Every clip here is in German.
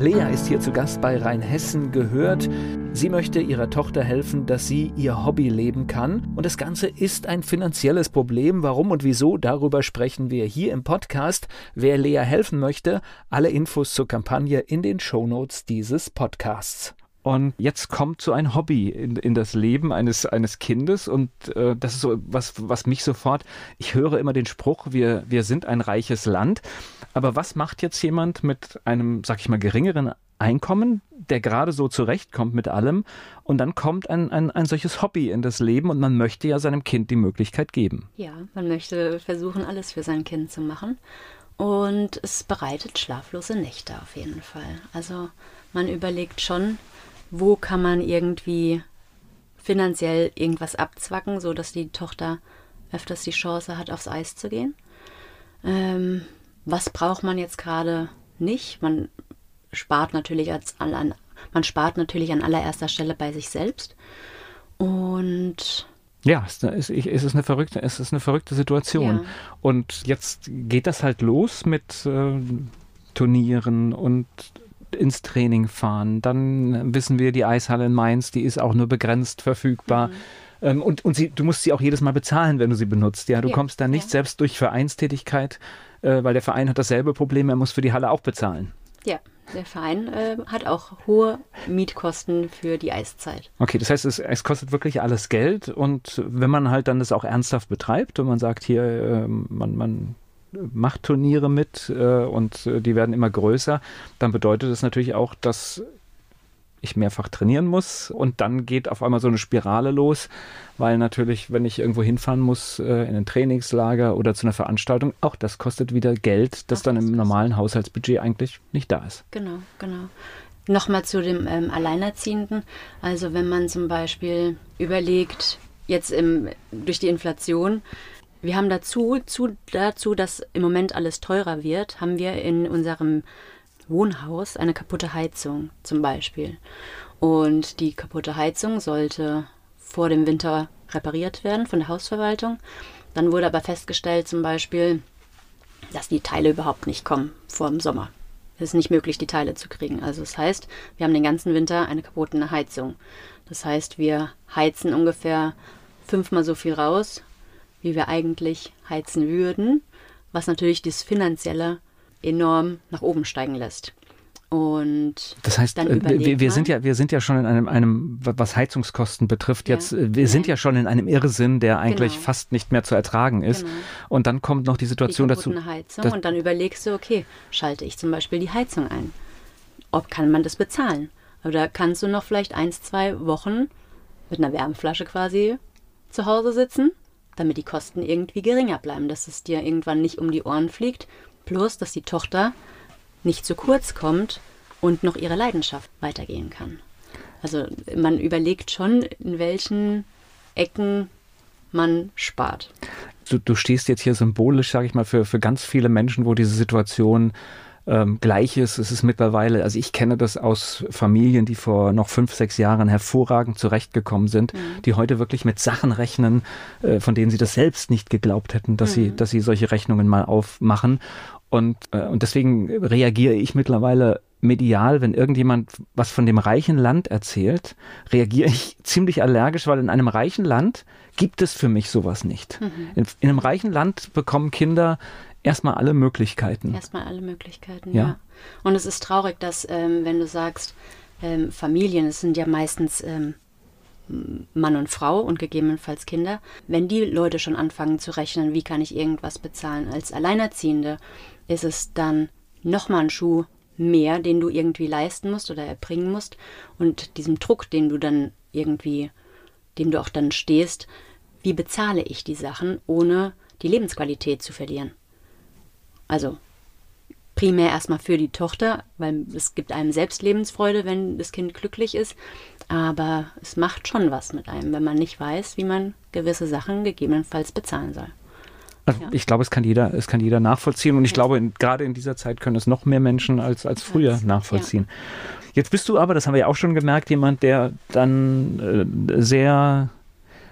Lea ist hier zu Gast bei Rheinhessen gehört. Sie möchte ihrer Tochter helfen, dass sie ihr Hobby leben kann. Und das Ganze ist ein finanzielles Problem. Warum und wieso, darüber sprechen wir hier im Podcast. Wer Lea helfen möchte, alle Infos zur Kampagne in den Shownotes dieses Podcasts. Und jetzt kommt so ein Hobby in, in das Leben eines, eines Kindes. Und äh, das ist so was, was mich sofort, ich höre immer den Spruch, wir, wir sind ein reiches Land. Aber was macht jetzt jemand mit einem, sag ich mal, geringeren Einkommen, der gerade so zurechtkommt mit allem und dann kommt ein, ein, ein solches Hobby in das Leben und man möchte ja seinem Kind die Möglichkeit geben. Ja, man möchte versuchen, alles für sein Kind zu machen und es bereitet schlaflose Nächte auf jeden Fall. Also man überlegt schon, wo kann man irgendwie finanziell irgendwas abzwacken, so dass die Tochter öfters die Chance hat, aufs Eis zu gehen. Ähm, was braucht man jetzt gerade nicht? Man spart natürlich als an, man spart natürlich an allererster Stelle bei sich selbst. Und ja, es ist, eine verrückte, es ist eine verrückte Situation. Ja. Und jetzt geht das halt los mit äh, Turnieren und ins Training fahren. Dann wissen wir, die Eishalle in Mainz, die ist auch nur begrenzt verfügbar. Mhm. Ähm, und und sie, du musst sie auch jedes Mal bezahlen, wenn du sie benutzt. Ja, du ja. kommst da nicht ja. selbst durch Vereinstätigkeit, äh, weil der Verein hat dasselbe Problem, er muss für die Halle auch bezahlen. Ja, der Verein äh, hat auch hohe Mietkosten für die Eiszeit. Okay, das heißt, es, es, kostet wirklich alles Geld und wenn man halt dann das auch ernsthaft betreibt und man sagt hier, äh, man, man macht Turniere mit äh, und äh, die werden immer größer, dann bedeutet das natürlich auch, dass ich mehrfach trainieren muss und dann geht auf einmal so eine Spirale los, weil natürlich, wenn ich irgendwo hinfahren muss, äh, in ein Trainingslager oder zu einer Veranstaltung, auch das kostet wieder Geld, das Ach, dann im normalen Haushaltsbudget eigentlich nicht da ist. Genau, genau. Nochmal zu dem ähm, Alleinerziehenden. Also wenn man zum Beispiel überlegt, jetzt im, durch die Inflation, wir haben dazu, zu, dazu, dass im Moment alles teurer wird, haben wir in unserem Wohnhaus eine kaputte Heizung zum Beispiel. Und die kaputte Heizung sollte vor dem Winter repariert werden von der Hausverwaltung. Dann wurde aber festgestellt zum Beispiel, dass die Teile überhaupt nicht kommen vor dem Sommer. Es ist nicht möglich, die Teile zu kriegen. Also das heißt, wir haben den ganzen Winter eine kaputte Heizung. Das heißt, wir heizen ungefähr fünfmal so viel raus, wie wir eigentlich heizen würden, was natürlich das Finanzielle enorm nach oben steigen lässt. Und das heißt, äh, wir, wir sind ja, wir sind ja schon in einem, einem was Heizungskosten betrifft, ja. jetzt, äh, wir sind ja schon in einem Irrsinn, der eigentlich genau. fast nicht mehr zu ertragen ist. Genau. Und dann kommt noch die Situation die dazu. Heizung und dann überlegst du, okay, schalte ich zum Beispiel die Heizung ein. Ob kann man das bezahlen? Oder kannst du noch vielleicht eins, zwei Wochen mit einer Wärmflasche quasi zu Hause sitzen, damit die Kosten irgendwie geringer bleiben, dass es dir irgendwann nicht um die Ohren fliegt Plus, dass die Tochter nicht zu kurz kommt und noch ihre Leidenschaft weitergehen kann. Also man überlegt schon, in welchen Ecken man spart. Du, du stehst jetzt hier symbolisch, sage ich mal, für, für ganz viele Menschen, wo diese Situation ähm, Gleiches. Es ist mittlerweile, also ich kenne das aus Familien, die vor noch fünf, sechs Jahren hervorragend zurechtgekommen sind, mhm. die heute wirklich mit Sachen rechnen, äh, von denen sie das selbst nicht geglaubt hätten, dass mhm. sie, dass sie solche Rechnungen mal aufmachen. Und, äh, und deswegen reagiere ich mittlerweile medial, wenn irgendjemand was von dem reichen Land erzählt, reagiere ich ziemlich allergisch, weil in einem reichen Land gibt es für mich sowas nicht. Mhm. In, in, einem reichen Land bekommen Kinder erstmal alle Möglichkeiten. Erstmal alle Möglichkeiten, ja. ja. Und es ist traurig, dass, ähm, wenn du sagst, ähm, Familien, es sind ja meistens ähm, Mann und Frau und gegebenenfalls Kinder. Wenn die Leute schon anfangen zu rechnen, wie kann ich irgendwas bezahlen als Alleinerziehende, ist es dann nochmal ein Schuh mehr, den du irgendwie leisten musst oder erbringen musst. Und diesem Druck, den du dann irgendwie, dem du auch dann stehst, wie bezahle ich die Sachen, ohne die Lebensqualität zu verlieren? Also primär erstmal für die Tochter, weil es gibt einem selbst Lebensfreude, wenn das Kind glücklich ist. Aber es macht schon was mit einem, wenn man nicht weiß, wie man gewisse Sachen gegebenenfalls bezahlen soll. Also ja. Ich glaube, es kann jeder, es kann jeder nachvollziehen und ich ja. glaube, in, gerade in dieser Zeit können es noch mehr Menschen als, als früher als, nachvollziehen. Ja. Jetzt bist du aber, das haben wir ja auch schon gemerkt, jemand, der dann äh, sehr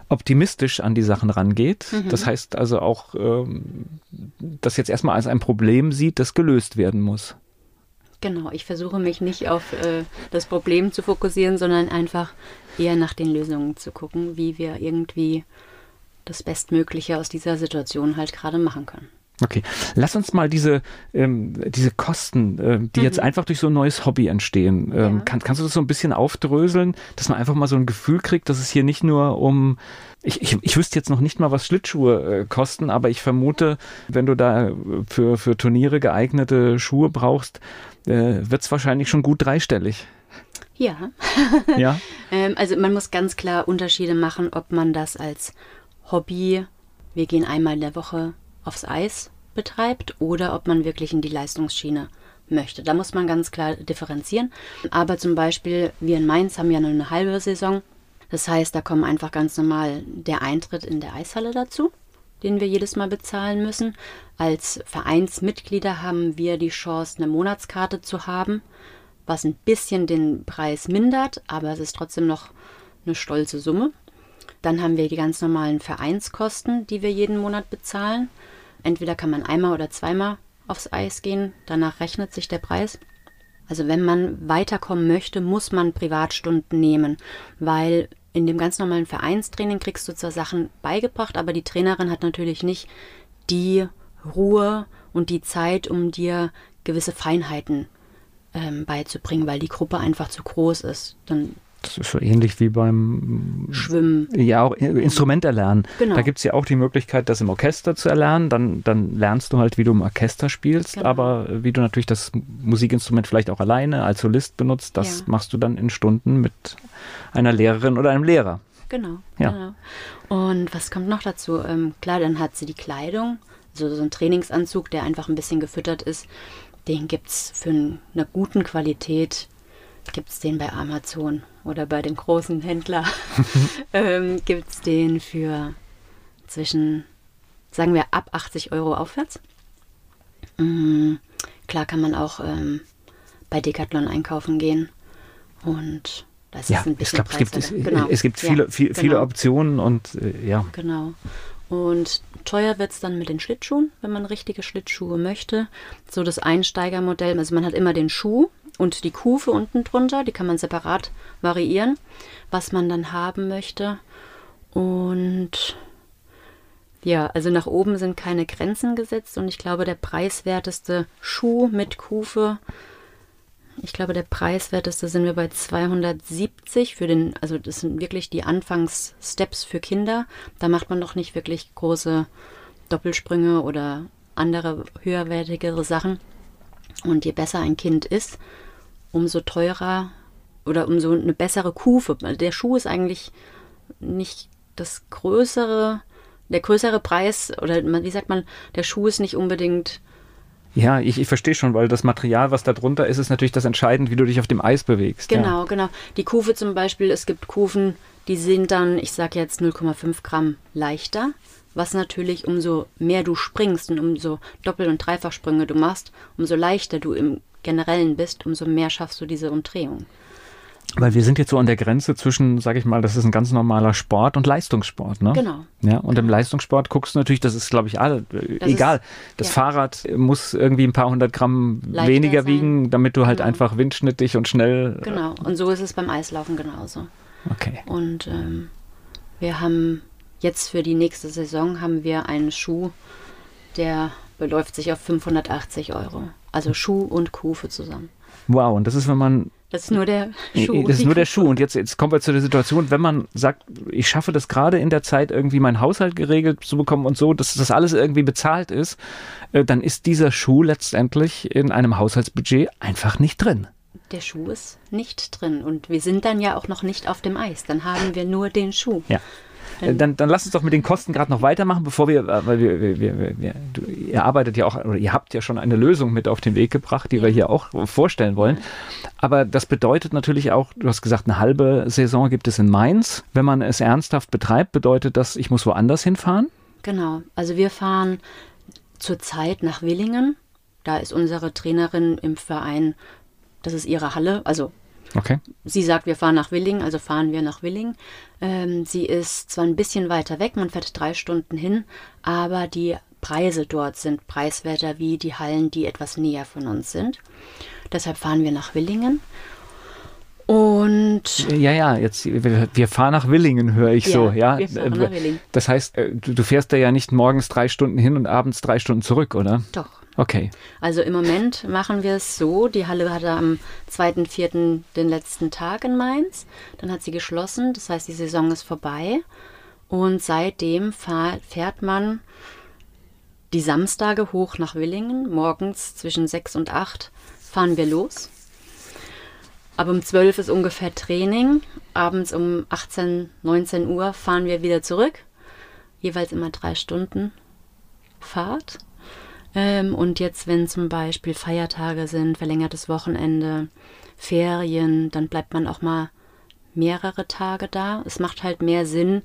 optimistisch an die Sachen rangeht. Mhm. Das heißt also auch, ähm, das jetzt erstmal als ein Problem sieht, das gelöst werden muss. Genau, ich versuche mich nicht auf äh, das Problem zu fokussieren, sondern einfach eher nach den Lösungen zu gucken, wie wir irgendwie das Bestmögliche aus dieser Situation halt gerade machen können. Okay, lass uns mal diese, ähm, diese Kosten, äh, die mhm. jetzt einfach durch so ein neues Hobby entstehen, ähm, ja. kann, kannst du das so ein bisschen aufdröseln, dass man einfach mal so ein Gefühl kriegt, dass es hier nicht nur um, ich, ich, ich wüsste jetzt noch nicht mal, was Schlittschuhe äh, kosten, aber ich vermute, wenn du da für, für Turniere geeignete Schuhe brauchst, äh, wird es wahrscheinlich schon gut dreistellig. Ja. ja. ähm, also man muss ganz klar Unterschiede machen, ob man das als Hobby, wir gehen einmal in der Woche aufs Eis betreibt oder ob man wirklich in die Leistungsschiene möchte. Da muss man ganz klar differenzieren. Aber zum Beispiel, wir in Mainz haben ja nur eine halbe Saison. Das heißt, da kommt einfach ganz normal der Eintritt in der Eishalle dazu, den wir jedes Mal bezahlen müssen. Als Vereinsmitglieder haben wir die Chance, eine Monatskarte zu haben, was ein bisschen den Preis mindert, aber es ist trotzdem noch eine stolze Summe. Dann haben wir die ganz normalen Vereinskosten, die wir jeden Monat bezahlen. Entweder kann man einmal oder zweimal aufs Eis gehen, danach rechnet sich der Preis. Also wenn man weiterkommen möchte, muss man Privatstunden nehmen, weil in dem ganz normalen Vereinstraining kriegst du zwar Sachen beigebracht, aber die Trainerin hat natürlich nicht die Ruhe und die Zeit, um dir gewisse Feinheiten ähm, beizubringen, weil die Gruppe einfach zu groß ist. Dann das ist so ähnlich wie beim Schwimmen. Ja, auch Instrument erlernen. Genau. Da gibt es ja auch die Möglichkeit, das im Orchester zu erlernen. Dann, dann lernst du halt, wie du im Orchester spielst. Genau. Aber wie du natürlich das Musikinstrument vielleicht auch alleine als Solist benutzt, das ja. machst du dann in Stunden mit einer Lehrerin oder einem Lehrer. Genau, ja. genau. Und was kommt noch dazu? Ähm, klar, dann hat sie die Kleidung, also so ein Trainingsanzug, der einfach ein bisschen gefüttert ist. Den gibt es für eine guten Qualität gibt es den bei Amazon oder bei den großen Händlern. ähm, gibt es den für zwischen, sagen wir, ab 80 Euro aufwärts. Mhm. Klar kann man auch ähm, bei Decathlon einkaufen gehen und das ja, ist ein bisschen ich glaub, es gibt, es, genau. es gibt viele, ja, viel, genau. viele Optionen und äh, ja. Genau. Und teuer wird es dann mit den Schlittschuhen, wenn man richtige Schlittschuhe möchte. So das Einsteigermodell, also man hat immer den Schuh und die Kufe unten drunter, die kann man separat variieren, was man dann haben möchte. Und ja, also nach oben sind keine Grenzen gesetzt und ich glaube, der preiswerteste Schuh mit Kufe ich glaube, der preiswerteste sind wir bei 270 für den, also das sind wirklich die Anfangssteps für Kinder. Da macht man noch nicht wirklich große Doppelsprünge oder andere höherwertigere Sachen. Und je besser ein Kind ist, umso teurer oder umso eine bessere Kufe. Der Schuh ist eigentlich nicht das größere, der größere Preis oder wie sagt man, der Schuh ist nicht unbedingt ja, ich, ich verstehe schon, weil das Material, was da drunter ist, ist natürlich das Entscheidende, wie du dich auf dem Eis bewegst. Genau, ja. genau. Die Kufe zum Beispiel, es gibt Kufen, die sind dann, ich sage jetzt 0,5 Gramm leichter, was natürlich umso mehr du springst und umso Doppel- und Dreifachsprünge du machst, umso leichter du im Generellen bist, umso mehr schaffst du diese Umdrehung. Weil wir sind jetzt so an der Grenze zwischen, sage ich mal, das ist ein ganz normaler Sport und Leistungssport, ne? Genau. Ja, und im Leistungssport guckst du natürlich, das ist, glaube ich, alle, äh, das egal. Ist, das ja. Fahrrad muss irgendwie ein paar hundert Gramm Leichter weniger sein. wiegen, damit du halt genau. einfach windschnittig und schnell. Äh, genau, und so ist es beim Eislaufen genauso. Okay. Und ähm, wir haben jetzt für die nächste Saison haben wir einen Schuh, der beläuft sich auf 580 Euro. Also Schuh und Kufe zusammen. Wow, und das ist, wenn man Das ist nur der Schuh. Das ist nur der Schuh. Und jetzt, jetzt kommen wir zu der Situation, wenn man sagt, ich schaffe das gerade in der Zeit irgendwie meinen Haushalt geregelt zu bekommen und so, dass das alles irgendwie bezahlt ist, äh, dann ist dieser Schuh letztendlich in einem Haushaltsbudget einfach nicht drin. Der Schuh ist nicht drin und wir sind dann ja auch noch nicht auf dem Eis. Dann haben wir nur den Schuh. Ja. Dann, dann lass uns doch mit den Kosten gerade noch weitermachen, bevor wir, äh, weil wir, wir, wir, wir du, ihr arbeitet ja auch, oder ihr habt ja schon eine Lösung mit auf den Weg gebracht, die wir hier auch vorstellen wollen. Aber das bedeutet natürlich auch, du hast gesagt, eine halbe Saison gibt es in Mainz. Wenn man es ernsthaft betreibt, bedeutet das, ich muss woanders hinfahren? Genau. Also wir fahren zurzeit nach Willingen. Da ist unsere Trainerin im Verein, das ist ihre Halle, also Okay. Sie sagt, wir fahren nach Willingen, also fahren wir nach Willingen. Ähm, sie ist zwar ein bisschen weiter weg, man fährt drei Stunden hin, aber die Preise dort sind preiswerter wie die Hallen, die etwas näher von uns sind. Deshalb fahren wir nach Willingen. Und ja, ja, jetzt wir fahren nach Willingen, höre ich ja, so. Ja, wir fahren nach Willingen. Das heißt, äh, du, du fährst da ja nicht morgens drei Stunden hin und abends drei Stunden zurück, oder? Doch. Okay. Also im Moment machen wir es so, die Halle hatte am 2.4. den letzten Tag in Mainz, dann hat sie geschlossen, das heißt die Saison ist vorbei und seitdem fährt man die Samstage hoch nach Willingen, morgens zwischen 6 und 8 fahren wir los. Ab um 12 ist ungefähr Training, abends um 18, 19 Uhr fahren wir wieder zurück, jeweils immer drei Stunden Fahrt. Ähm, und jetzt, wenn zum Beispiel Feiertage sind, verlängertes Wochenende, Ferien, dann bleibt man auch mal mehrere Tage da. Es macht halt mehr Sinn,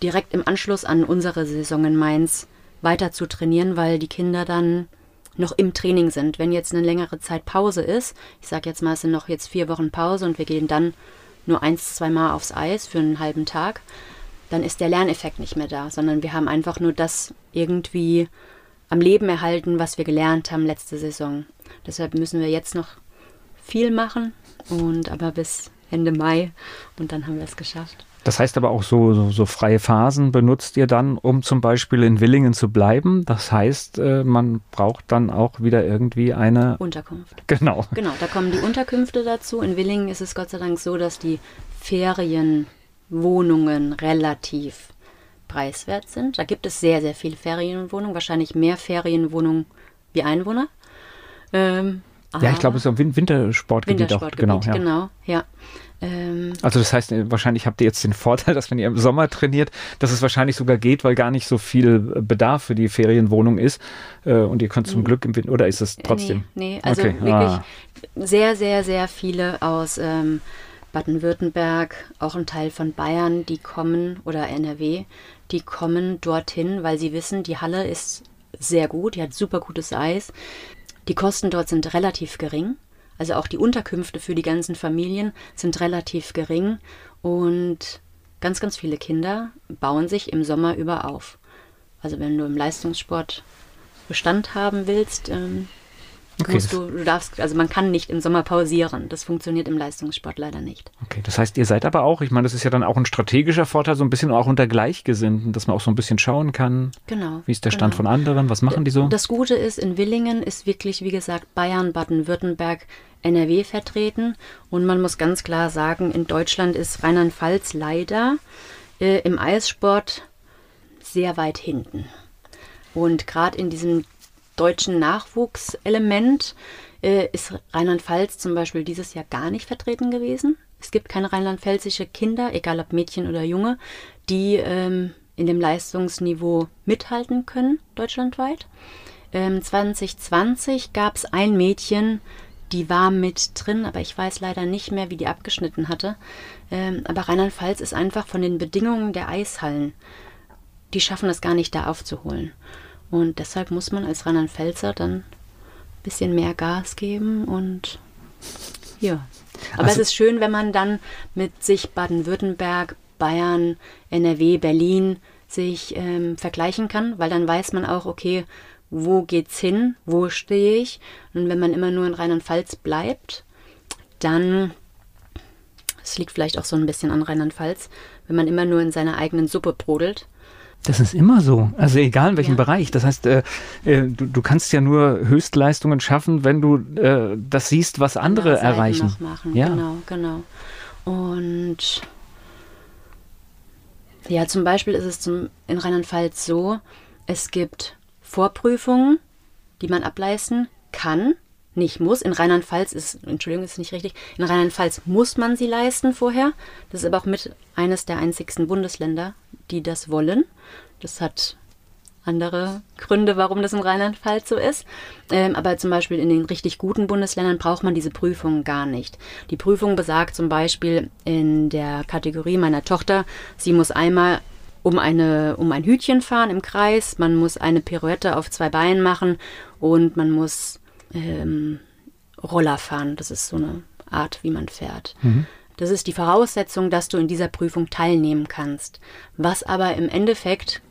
direkt im Anschluss an unsere Saison in Mainz weiter zu trainieren, weil die Kinder dann noch im Training sind. Wenn jetzt eine längere Zeit Pause ist, ich sage jetzt mal, es sind noch jetzt vier Wochen Pause und wir gehen dann nur eins, zwei Mal aufs Eis für einen halben Tag, dann ist der Lerneffekt nicht mehr da, sondern wir haben einfach nur das irgendwie am Leben erhalten, was wir gelernt haben letzte Saison. Deshalb müssen wir jetzt noch viel machen und aber bis Ende Mai und dann haben wir es geschafft. Das heißt aber auch so, so, so, freie Phasen benutzt ihr dann, um zum Beispiel in Willingen zu bleiben. Das heißt, äh, man braucht dann auch wieder irgendwie eine Unterkunft. Genau. Genau, da kommen die Unterkünfte dazu. In Willingen ist es Gott sei Dank so, dass die Ferienwohnungen relativ preiswert sind. Da gibt es sehr, sehr viele Ferienwohnungen, wahrscheinlich mehr Ferienwohnungen wie Einwohner. Ähm, ja, ich glaube, es ist ein Wintersportgebiet, Wintersportgebiet auch. Genau, ja. genau, ja. Ähm, also das heißt, äh, wahrscheinlich habt ihr jetzt den Vorteil, dass wenn ihr im Sommer trainiert, dass es wahrscheinlich sogar geht, weil gar nicht so viel Bedarf für die Ferienwohnung ist. Äh, und ihr könnt zum Glück im Winter, oder ist es trotzdem? Nee, nee also okay. wirklich ah. sehr, sehr, sehr viele aus ähm, Baden-Württemberg, auch ein Teil von Bayern, die kommen, oder NRW, die kommen dorthin, weil sie wissen, die Halle ist sehr gut, die hat super gutes Eis. Die Kosten dort sind relativ gering. Also auch die Unterkünfte für die ganzen Familien sind relativ gering und ganz, ganz viele Kinder bauen sich im Sommer über auf. Also wenn du im Leistungssport Bestand haben willst, ähm, Okay, du, du darfst, also man kann nicht im Sommer pausieren. Das funktioniert im Leistungssport leider nicht. Okay, das heißt, ihr seid aber auch, ich meine, das ist ja dann auch ein strategischer Vorteil, so ein bisschen auch unter Gleichgesinnten, dass man auch so ein bisschen schauen kann. Genau. Wie ist der Stand genau. von anderen? Was machen die so? Das Gute ist, in Willingen ist wirklich, wie gesagt, Bayern, Baden-Württemberg, NRW vertreten. Und man muss ganz klar sagen, in Deutschland ist Rheinland-Pfalz leider äh, im Eissport sehr weit hinten. Und gerade in diesem deutschen Nachwuchselement äh, ist Rheinland-Pfalz zum Beispiel dieses Jahr gar nicht vertreten gewesen. Es gibt keine rheinland-pfälzische Kinder, egal ob Mädchen oder Junge, die ähm, in dem Leistungsniveau mithalten können, deutschlandweit. Ähm, 2020 gab es ein Mädchen, die war mit drin, aber ich weiß leider nicht mehr, wie die abgeschnitten hatte. Ähm, aber Rheinland-Pfalz ist einfach von den Bedingungen der Eishallen, die schaffen es gar nicht da aufzuholen. Und deshalb muss man als Rheinland-Pfälzer dann ein bisschen mehr Gas geben und ja. Aber also, es ist schön, wenn man dann mit sich Baden-Württemberg, Bayern, NRW, Berlin sich ähm, vergleichen kann, weil dann weiß man auch, okay, wo geht's hin, wo stehe ich. Und wenn man immer nur in Rheinland-Pfalz bleibt, dann, es liegt vielleicht auch so ein bisschen an Rheinland-Pfalz, wenn man immer nur in seiner eigenen Suppe brodelt, Das ist immer so. Also egal in welchem Ja. Bereich. Das heißt, äh, äh, du, du kannst ja nur Höchstleistungen schaffen, wenn du äh, das siehst, was andere erreichen. Ja. Genau, genau. Und ja, zum Beispiel ist es zum, in Rheinland-Pfalz so, es gibt Vorprüfungen, die man ableisten kann, nicht muss. In Rheinland-Pfalz ist, Entschuldigung, ist nicht richtig, in Rheinland-Pfalz muss man sie leisten vorher. Das ist aber auch mit eines der einzigsten Bundesländer, die das wollen. Das hat andere Gründe, warum das in Rheinland-Pfalz so ist. Ähm, aber zum Beispiel in den richtig guten Bundesländern braucht man diese Prüfung gar nicht. Die Prüfung besagt zum Beispiel in der Kategorie meiner Tochter, sie muss einmal um, eine, um ein Hütchen fahren im Kreis, man muss eine Pirouette auf zwei Beinen machen und man muss ähm, Roller fahren. Das ist so eine Art, wie man fährt. Das ist die Voraussetzung, dass du in dieser Prüfung teilnehmen kannst. Was aber im Endeffekt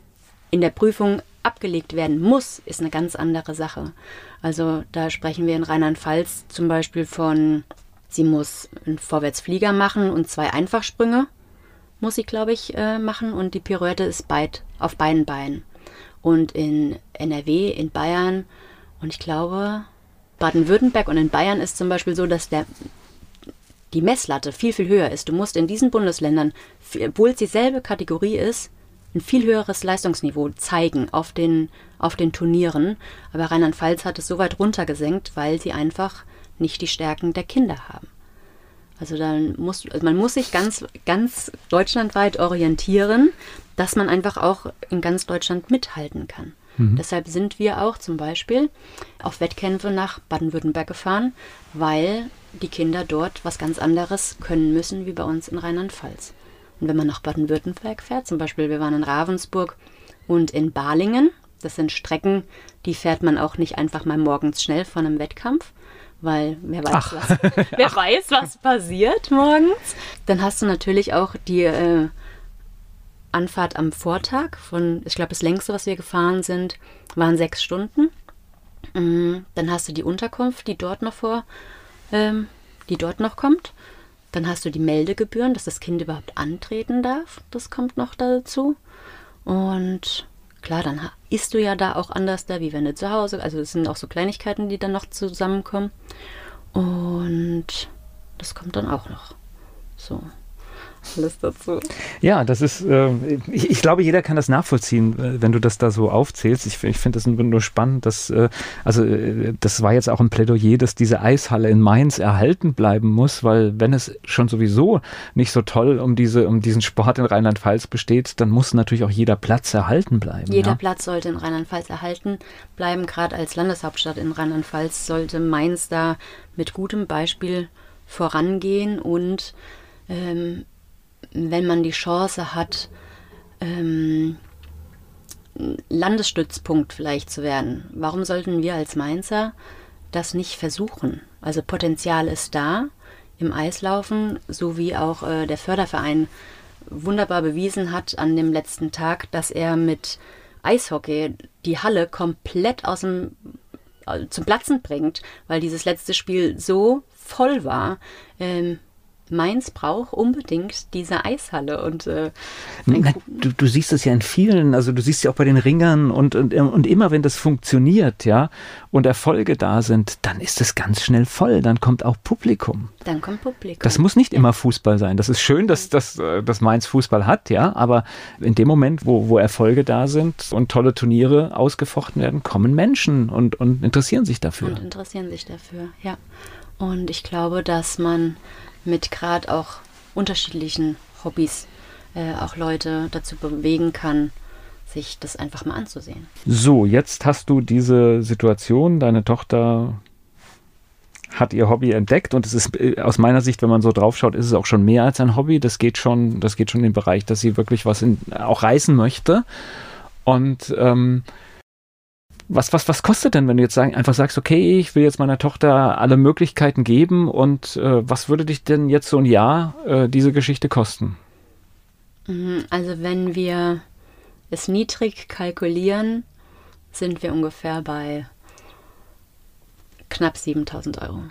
in der Prüfung abgelegt werden muss, ist eine ganz andere Sache. Also da sprechen wir in Rheinland-Pfalz zum Beispiel von, sie muss einen Vorwärtsflieger machen und zwei Einfachsprünge muss sie, glaube ich, äh, machen und die Pirouette ist beid, auf beiden Beinen. Und in NRW, in Bayern und ich glaube Baden-Württemberg und in Bayern ist zum Beispiel so, dass der die Messlatte viel, viel höher ist. Du musst in diesen Bundesländern, obwohl es dieselbe Kategorie ist, ein viel höheres Leistungsniveau zeigen auf den, auf den Turnieren. Aber Rheinland-Pfalz hat es so weit runtergesenkt, weil sie einfach nicht die Stärken der Kinder haben. Also dann muss, also man muss sich ganz, ganz deutschlandweit orientieren, dass man einfach auch in ganz Deutschland mithalten kann. Deshalb sind wir auch zum Beispiel auf Wettkämpfe nach Baden-Württemberg gefahren, weil die Kinder dort was ganz anderes können müssen wie bei uns in Rheinland-Pfalz. Und wenn man nach Baden-Württemberg fährt, zum Beispiel wir waren in Ravensburg und in Balingen, das sind Strecken, die fährt man auch nicht einfach mal morgens schnell vor einem Wettkampf, weil wer weiß, was, wer weiß, was passiert morgens. Dann hast du natürlich auch die äh, Anfahrt am Vortag von, ich glaube, das längste, was wir gefahren sind, waren sechs Stunden. Mm, Dann hast du die Unterkunft, die dort noch vor, ähm, die dort noch kommt. Dann hast du die Meldegebühren, dass das Kind überhaupt antreten darf. Das kommt noch dazu. Und klar, dann isst du ja da auch anders da, wie wenn du zu Hause. Also es sind auch so Kleinigkeiten, die dann noch zusammenkommen. Und das kommt dann auch noch. So. Alles dazu. Ja, das ist, äh, ich, ich glaube, jeder kann das nachvollziehen, äh, wenn du das da so aufzählst. Ich, ich finde das nur spannend, dass, äh, also äh, das war jetzt auch ein Plädoyer, dass diese Eishalle in Mainz erhalten bleiben muss, weil wenn es schon sowieso nicht so toll um diese, um diesen Sport in Rheinland-Pfalz besteht, dann muss natürlich auch jeder Platz erhalten bleiben. Jeder ja? Platz sollte in Rheinland-Pfalz erhalten bleiben. Gerade als Landeshauptstadt in Rheinland-Pfalz sollte Mainz da mit gutem Beispiel vorangehen und ähm, wenn man die Chance hat, ähm, Landesstützpunkt vielleicht zu werden, warum sollten wir als Mainzer das nicht versuchen? Also Potenzial ist da im Eislaufen, so wie auch äh, der Förderverein wunderbar bewiesen hat an dem letzten Tag, dass er mit Eishockey die Halle komplett aus dem äh, zum Platzen bringt, weil dieses letzte Spiel so voll war. Ähm, Mainz braucht unbedingt diese Eishalle und äh, Na, du, du siehst es ja in vielen, also du siehst ja auch bei den Ringern und, und, und immer wenn das funktioniert, ja, und Erfolge da sind, dann ist es ganz schnell voll, dann kommt auch Publikum. dann kommt Publikum. Das muss nicht immer Fußball sein. Das ist schön, dass, dass, äh, dass Mainz Fußball hat, ja, aber in dem Moment, wo, wo Erfolge da sind und tolle Turniere ausgefochten werden, kommen Menschen und, und interessieren sich dafür. und interessieren sich dafür, ja. Und ich glaube, dass man mit gerade auch unterschiedlichen Hobbys äh, auch Leute dazu bewegen kann, sich das einfach mal anzusehen. So, jetzt hast du diese Situation, deine Tochter hat ihr Hobby entdeckt und es ist äh, aus meiner Sicht, wenn man so draufschaut, ist es auch schon mehr als ein Hobby. Das geht schon, das geht schon in den Bereich, dass sie wirklich was in, auch reißen möchte. Und ähm, was, was, was kostet denn, wenn du jetzt sagen, einfach sagst, okay, ich will jetzt meiner Tochter alle Möglichkeiten geben und äh, was würde dich denn jetzt so ein Jahr äh, diese Geschichte kosten? Mhm, Also wenn wir es niedrig kalkulieren, sind wir ungefähr bei knapp 7000 Euro.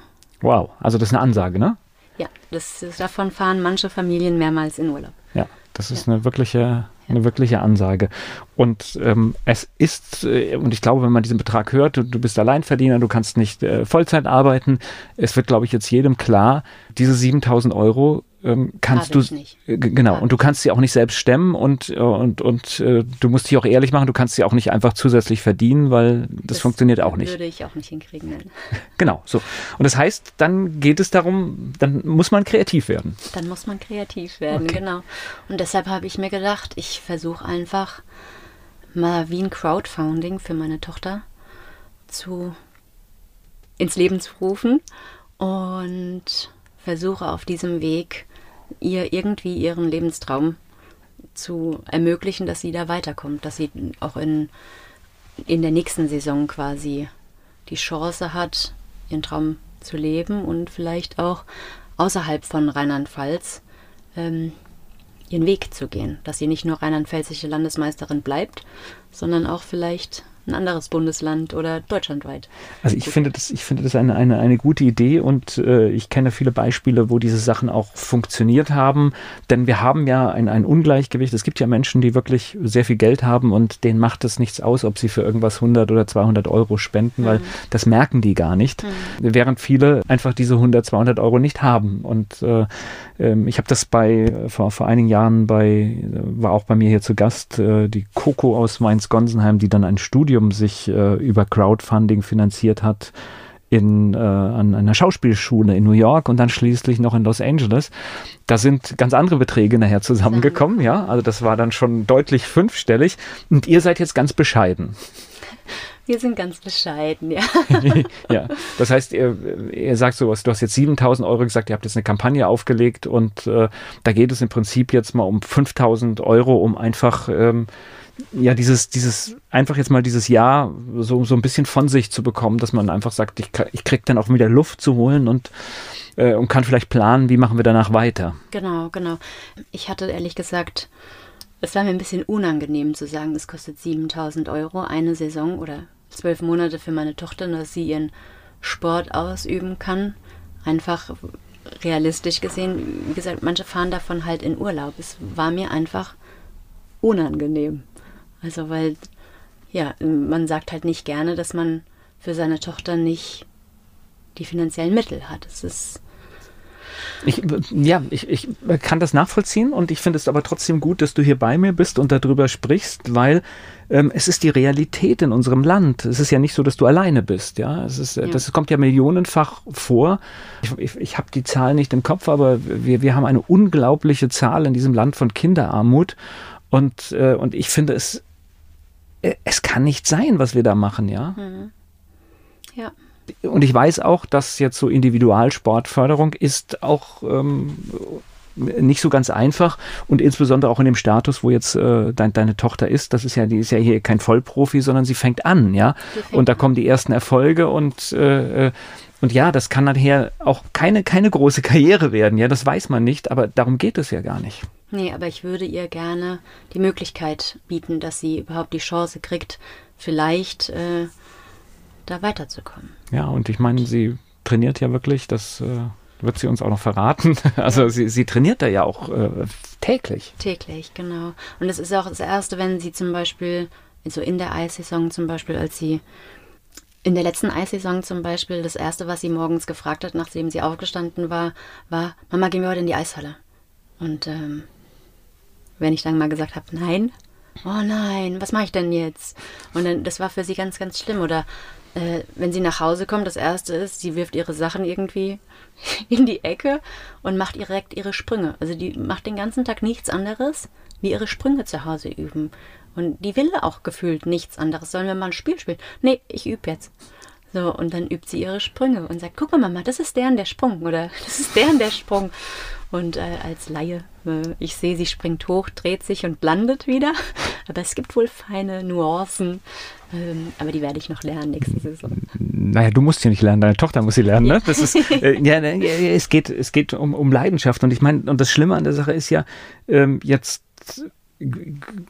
Wow, also das ist eine Ansage, ne? Ja, das, davon fahren manche Familien mehrmals in Urlaub. Ja, das ist eine wirkliche eine wirkliche Ansage. Und ähm, es ist, äh, und ich glaube, wenn man diesen Betrag hört, du, du bist Alleinverdiener, du kannst nicht äh, Vollzeit arbeiten, es wird, glaube ich, jetzt jedem klar, diese 7000 Euro ähm, kannst du äh, genau und du kannst sie auch nicht selbst stemmen und äh, und und äh, du musst dich auch ehrlich machen, du kannst sie auch nicht einfach zusätzlich verdienen, weil das, funktioniert auch nicht. Würde ich auch nicht hinkriegen. Nein. Genau, so. Und das heißt, dann geht es darum, dann muss man kreativ werden. Dann muss man kreativ werden, Okay. genau. Und deshalb habe ich mir gedacht, ich versuche einfach mal wie ein Crowdfunding für meine Tochter zu ins Leben zu rufen und versuche auf diesem Weg ihr irgendwie ihren Lebenstraum zu ermöglichen, dass sie da weiterkommt, dass sie auch in, in der nächsten Saison quasi die Chance hat, ihren Traum zu leben und vielleicht auch außerhalb von Rheinland-Pfalz ähm, ihren Weg zu gehen. Dass sie nicht nur rheinland-pfälzische Landesmeisterin bleibt, sondern auch vielleicht ein anderes Bundesland oder deutschlandweit. Also ich finde das, ich finde das eine, eine, eine gute Idee und äh, ich kenne viele Beispiele, wo diese Sachen auch funktioniert haben. Denn wir haben ja ein, ein Ungleichgewicht. Es gibt ja Menschen, die wirklich sehr viel Geld haben und denen macht es nichts aus, ob sie für irgendwas 100 oder 200 Euro spenden, weil das merken die gar nicht. Während viele einfach diese 100, 200 Euro nicht haben. Und äh, ähm, ich habe das bei vor, vor einigen Jahren bei war auch bei mir hier zu Gast äh, die Coco aus Mainz-Gonsenheim, die dann ein Studium sich äh, über Crowdfunding finanziert hat in, äh, an einer Schauspielschule in New York und dann schließlich noch in Los Angeles. Da sind ganz andere Beträge nachher zusammengekommen, ja. Also das war dann schon deutlich fünfstellig. Und ihr seid jetzt ganz bescheiden. Wir sind ganz bescheiden, ja. ja, das heißt, ihr, ihr sagt sowas, du hast jetzt 7000 Euro gesagt, ihr habt jetzt eine Kampagne aufgelegt und äh, da geht es im Prinzip jetzt mal um 5000 Euro, um einfach, ähm, ja, dieses, dieses, einfach jetzt mal dieses Jahr so, so ein bisschen von sich zu bekommen, dass man einfach sagt, ich, ich krieg dann auch wieder Luft zu holen und, äh, und kann vielleicht planen, wie machen wir danach weiter. Genau, genau. Ich hatte ehrlich gesagt, es war mir ein bisschen unangenehm zu sagen, es kostet 7000 Euro eine Saison oder zwölf Monate für meine Tochter, dass sie ihren Sport ausüben kann. Einfach realistisch gesehen, wie gesagt, manche fahren davon halt in Urlaub. Es war mir einfach unangenehm. Also, weil, ja, man sagt halt nicht gerne, dass man für seine Tochter nicht die finanziellen Mittel hat. Es ist Ich, ja, ich, ich kann das nachvollziehen und ich finde es aber trotzdem gut, dass du hier bei mir bist und darüber sprichst, weil ähm, es ist die Realität in unserem Land. Es ist ja nicht so, dass du alleine bist, ja. Es ist, Ja. Das kommt ja millionenfach vor. Ich, ich, ich habe die Zahl nicht im Kopf, aber wir, wir haben eine unglaubliche Zahl in diesem Land von Kinderarmut und, äh, und ich finde es, es kann nicht sein, was wir da machen, ja. ja. Und ich weiß auch, dass jetzt so Individualsportförderung ist auch ähm, nicht so ganz einfach und insbesondere auch in dem Status, wo jetzt äh, dein, deine Tochter ist, das ist ja, die ist ja hier kein Vollprofi, sondern sie fängt an, ja. Und da kommen die ersten Erfolge und äh, äh, und ja, das kann nachher auch keine, keine große Karriere werden, ja, das weiß man nicht, aber darum geht es ja gar nicht. Nee, aber ich würde ihr gerne die Möglichkeit bieten, dass sie überhaupt die Chance kriegt, vielleicht äh, da weiterzukommen. Ja, und ich meine, sie trainiert ja wirklich, das äh, wird sie uns auch noch verraten. Also sie, sie trainiert da ja auch äh, täglich. Täglich, genau. Und es ist auch das Erste, wenn sie zum Beispiel, so in der Eissaison zum Beispiel, als sie in der letzten Eissaison zum Beispiel, das Erste, was sie morgens gefragt hat, nachdem sie aufgestanden war, war, Mama, gehen wir heute in die Eishalle? Und ähm, wenn ich dann mal gesagt habe, nein, oh nein, was mache ich denn jetzt? Und dann, das war für sie ganz, ganz schlimm. Oder äh, wenn sie nach Hause kommt, das Erste ist, sie wirft ihre Sachen irgendwie in die Ecke und macht direkt ihre Sprünge. Also die macht den ganzen Tag nichts anderes, wie ihre Sprünge zu Hause üben. Und die will auch gefühlt nichts anderes. Sollen wir mal ein Spiel spielen? Nee, ich übe jetzt. So, und dann übt sie ihre Sprünge und sagt, guck mal, Mama, das ist deren der Sprung oder das ist deren der Sprung. Und äh, als Laie, äh, ich sehe, sie springt hoch, dreht sich und landet wieder. Aber es gibt wohl feine Nuancen. Ähm, aber die werde ich noch lernen nächste Saison. Naja, du musst sie nicht lernen, deine Tochter muss sie lernen. Ne? Das ist, äh, ja, ne, ja, es geht, es geht um, um Leidenschaft. Und ich meine, und das Schlimme an der Sache ist ja, ähm, jetzt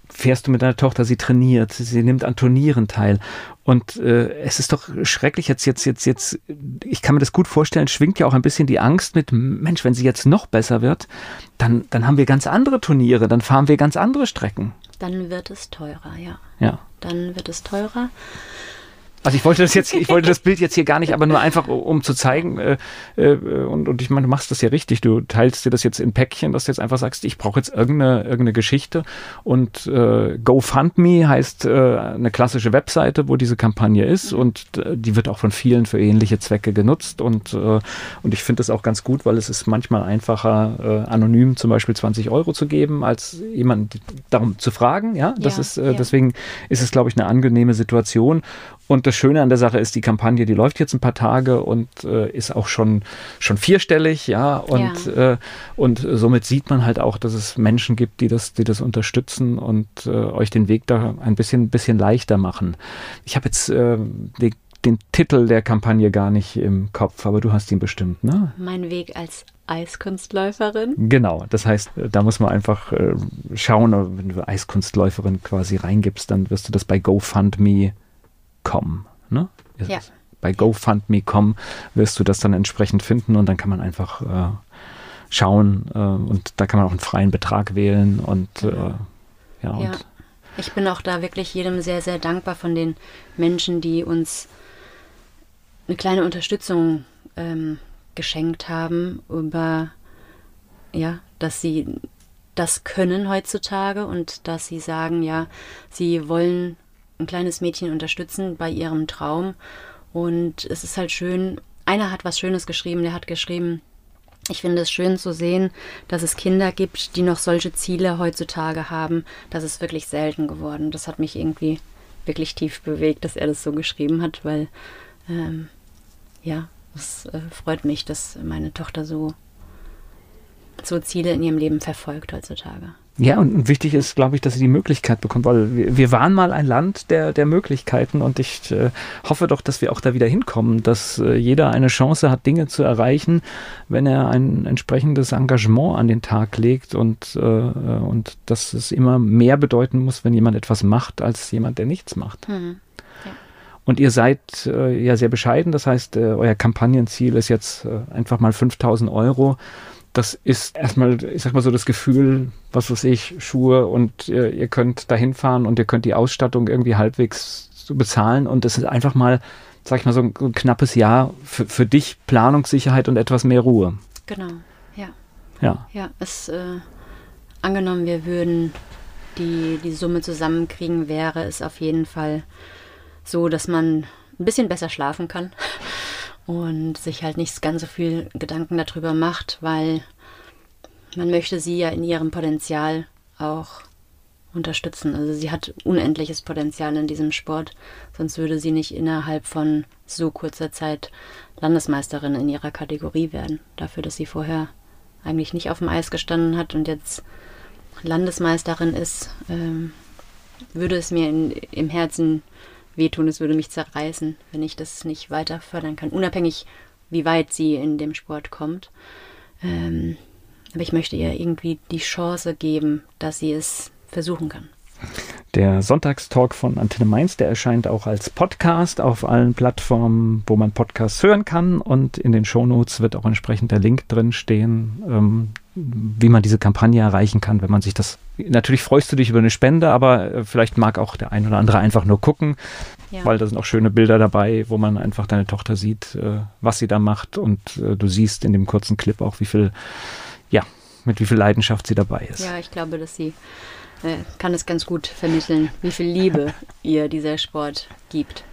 fährst du mit deiner Tochter, sie trainiert, sie nimmt an Turnieren teil. Und äh, es ist doch schrecklich, jetzt, jetzt, jetzt, jetzt, ich kann mir das gut vorstellen, schwingt ja auch ein bisschen die Angst mit, Mensch, wenn sie jetzt noch besser wird, dann, dann haben wir ganz andere Turniere, dann fahren wir ganz andere Strecken. Dann wird es teurer, ja. Ja. Dann wird es teurer. Also ich wollte das jetzt, ich wollte das Bild jetzt hier gar nicht, aber nur einfach, um zu zeigen, äh, äh, und, und ich meine, du machst das ja richtig, du teilst dir das jetzt in Päckchen, dass du jetzt einfach sagst, ich brauche jetzt irgendeine, irgendeine Geschichte. Und äh, GoFundMe heißt äh, eine klassische Webseite, wo diese Kampagne ist. Und äh, die wird auch von vielen für ähnliche Zwecke genutzt. Und, äh, und ich finde das auch ganz gut, weil es ist manchmal einfacher, äh, anonym zum Beispiel 20 Euro zu geben, als jemanden darum zu fragen, ja, das Ja, ist, äh, ja. deswegen ist es, glaube ich, eine angenehme Situation und das Schöne an der Sache ist, die Kampagne, die läuft jetzt ein paar Tage und äh, ist auch schon, schon vierstellig, ja. Und, Äh, und somit sieht man halt auch, dass es Menschen gibt, die das, die das unterstützen und äh, euch den Weg da ein bisschen, bisschen leichter machen. Ich habe jetzt äh, den, den Titel der Kampagne gar nicht im Kopf, aber du hast ihn bestimmt, ne? Mein Weg als Eiskunstläuferin. Genau, das heißt, äh, da muss man einfach äh, schauen, wenn du Eiskunstläuferin quasi reingibst, dann wirst du das bei GoFundMe kommen. Ne? Ist Ja. es. Bei GoFundMe.com wirst du das dann entsprechend finden und dann kann man einfach äh, schauen äh, und da kann man auch einen freien Betrag wählen und äh, ja, und Ja. Ich bin auch da wirklich jedem sehr, sehr dankbar von den Menschen, die uns eine kleine Unterstützung ähm, geschenkt haben über, ja, dass sie das können heutzutage und dass sie sagen, ja, sie wollen ein kleines Mädchen unterstützen bei ihrem Traum. Und es ist halt schön, einer hat was Schönes geschrieben, der hat geschrieben, ich finde es schön zu sehen, dass es Kinder gibt, die noch solche Ziele heutzutage haben. Das ist wirklich selten geworden. Das hat mich irgendwie wirklich tief bewegt, dass er das so geschrieben hat, weil ähm, ja, es äh, freut mich, dass meine Tochter so, so Ziele in ihrem Leben verfolgt heutzutage. Ja, und wichtig ist, glaube ich, dass sie die Möglichkeit bekommt, weil wir, wir waren mal ein Land der, der Möglichkeiten und ich äh, hoffe doch, dass wir auch da wieder hinkommen, dass äh, jeder eine Chance hat, Dinge zu erreichen, wenn er ein entsprechendes Engagement an den Tag legt und, äh, und dass es immer mehr bedeuten muss, wenn jemand etwas macht, als jemand, der nichts macht. Hm. Und ihr seid ja sehr bescheiden, das heißt, euer Kampagnenziel ist jetzt einfach mal 5000 Euro. Das ist erstmal, ich sag mal so, das Gefühl, was weiß ich, Schuhe und äh, ihr könnt dahin fahren und ihr könnt die Ausstattung irgendwie halbwegs so bezahlen und es ist einfach mal, sag ich mal, so ein, ein knappes Jahr für, für dich Planungssicherheit und etwas mehr Ruhe. Genau, ja. Ja. Ja, es äh, angenommen, wir würden die, die Summe zusammenkriegen, wäre es auf jeden Fall so, dass man ein bisschen besser schlafen kann und sich halt nicht ganz so viel Gedanken darüber macht, weil man möchte sie ja in ihrem Potenzial auch unterstützen. Also sie hat unendliches Potenzial in diesem Sport, sonst würde sie nicht innerhalb von so kurzer Zeit Landesmeisterin in ihrer Kategorie werden. Dafür, dass sie vorher eigentlich nicht auf dem Eis gestanden hat und jetzt Landesmeisterin ist, ähm, würde es mir in, im Herzen wehtun, es würde mich zerreißen, wenn ich das nicht weiter fördern kann, unabhängig wie weit sie in dem Sport kommt. Ähm, aber ich möchte ihr irgendwie die Chance geben, dass sie es versuchen kann. Der Sonntagstalk von Antenne Mainz, der erscheint auch als Podcast auf allen Plattformen, wo man Podcasts hören kann. Und in den Shownotes wird auch entsprechend der Link drin stehen, ähm, wie man diese Kampagne erreichen kann, wenn man sich das. Natürlich freust du dich über eine Spende, aber äh, vielleicht mag auch der ein oder andere einfach nur gucken, Ja. weil da sind auch schöne Bilder dabei, wo man einfach deine Tochter sieht, äh, was sie da macht. Und äh, du siehst in dem kurzen Clip auch, wie viel, ja, mit wie viel Leidenschaft sie dabei ist. Ja, ich glaube, dass sie kann es ganz gut vermitteln, wie viel Liebe ihr dieser Sport gibt.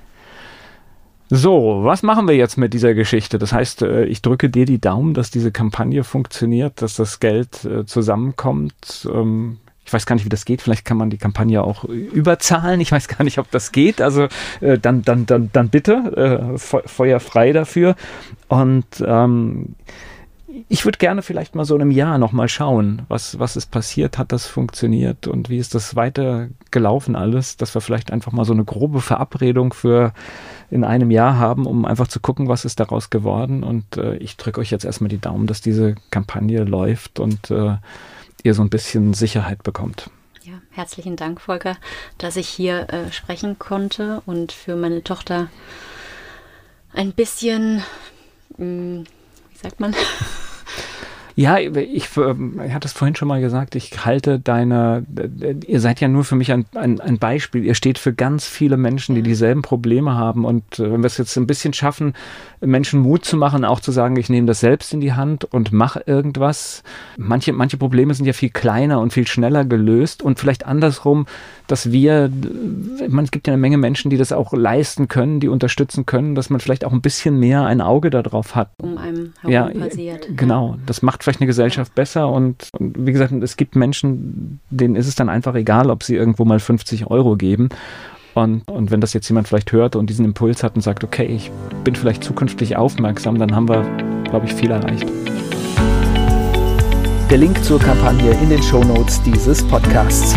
So, was machen wir jetzt mit dieser Geschichte? Das heißt, äh, ich drücke dir die Daumen, dass diese Kampagne funktioniert, dass das Geld äh, zusammenkommt. Ähm, Ich weiß gar nicht, wie das geht. Vielleicht kann man die Kampagne auch überzahlen. Ich weiß gar nicht, ob das geht. Also äh, dann, dann, dann, dann bitte Fe- Feuer frei dafür. Und ähm, ich würde gerne vielleicht mal so in einem Jahr nochmal schauen, was, was ist passiert, hat das funktioniert und wie ist das weiter gelaufen alles, dass wir vielleicht einfach mal so eine grobe Verabredung für in einem Jahr haben, um einfach zu gucken, was ist daraus geworden. Und äh, ich drücke euch jetzt erstmal die Daumen, dass diese Kampagne läuft und äh, ihr so ein bisschen Sicherheit bekommt. Ja, herzlichen Dank, Volker, dass ich hier äh, sprechen konnte und für meine Tochter ein bisschen, mh, wie sagt man, Ja, ich, ähm, ich hatte es vorhin schon mal gesagt, ich halte deine, ihr seid ja nur für mich ein, ein, ein Beispiel. Ihr steht für ganz viele Menschen, die dieselben Probleme haben. Und äh, wenn wir es jetzt ein bisschen schaffen, Menschen Mut zu machen, auch zu sagen, ich nehme das selbst in die Hand und mache irgendwas. Manche, manche Probleme sind ja viel kleiner und viel schneller gelöst und vielleicht andersrum, dass wir, meine, es gibt ja eine Menge Menschen, die das auch leisten können, die unterstützen können, dass man vielleicht auch ein bisschen mehr ein Auge darauf hat. Um einem herum ja, passiert. Genau, das macht vielleicht eine Gesellschaft besser und, und wie gesagt, es gibt Menschen, denen ist es dann einfach egal, ob sie irgendwo mal 50 Euro geben. Und, und wenn das jetzt jemand vielleicht hört und diesen Impuls hat und sagt, okay, ich bin vielleicht zukünftig aufmerksam, dann haben wir, glaube ich, viel erreicht. Der Link zur Kampagne in den Shownotes dieses Podcasts.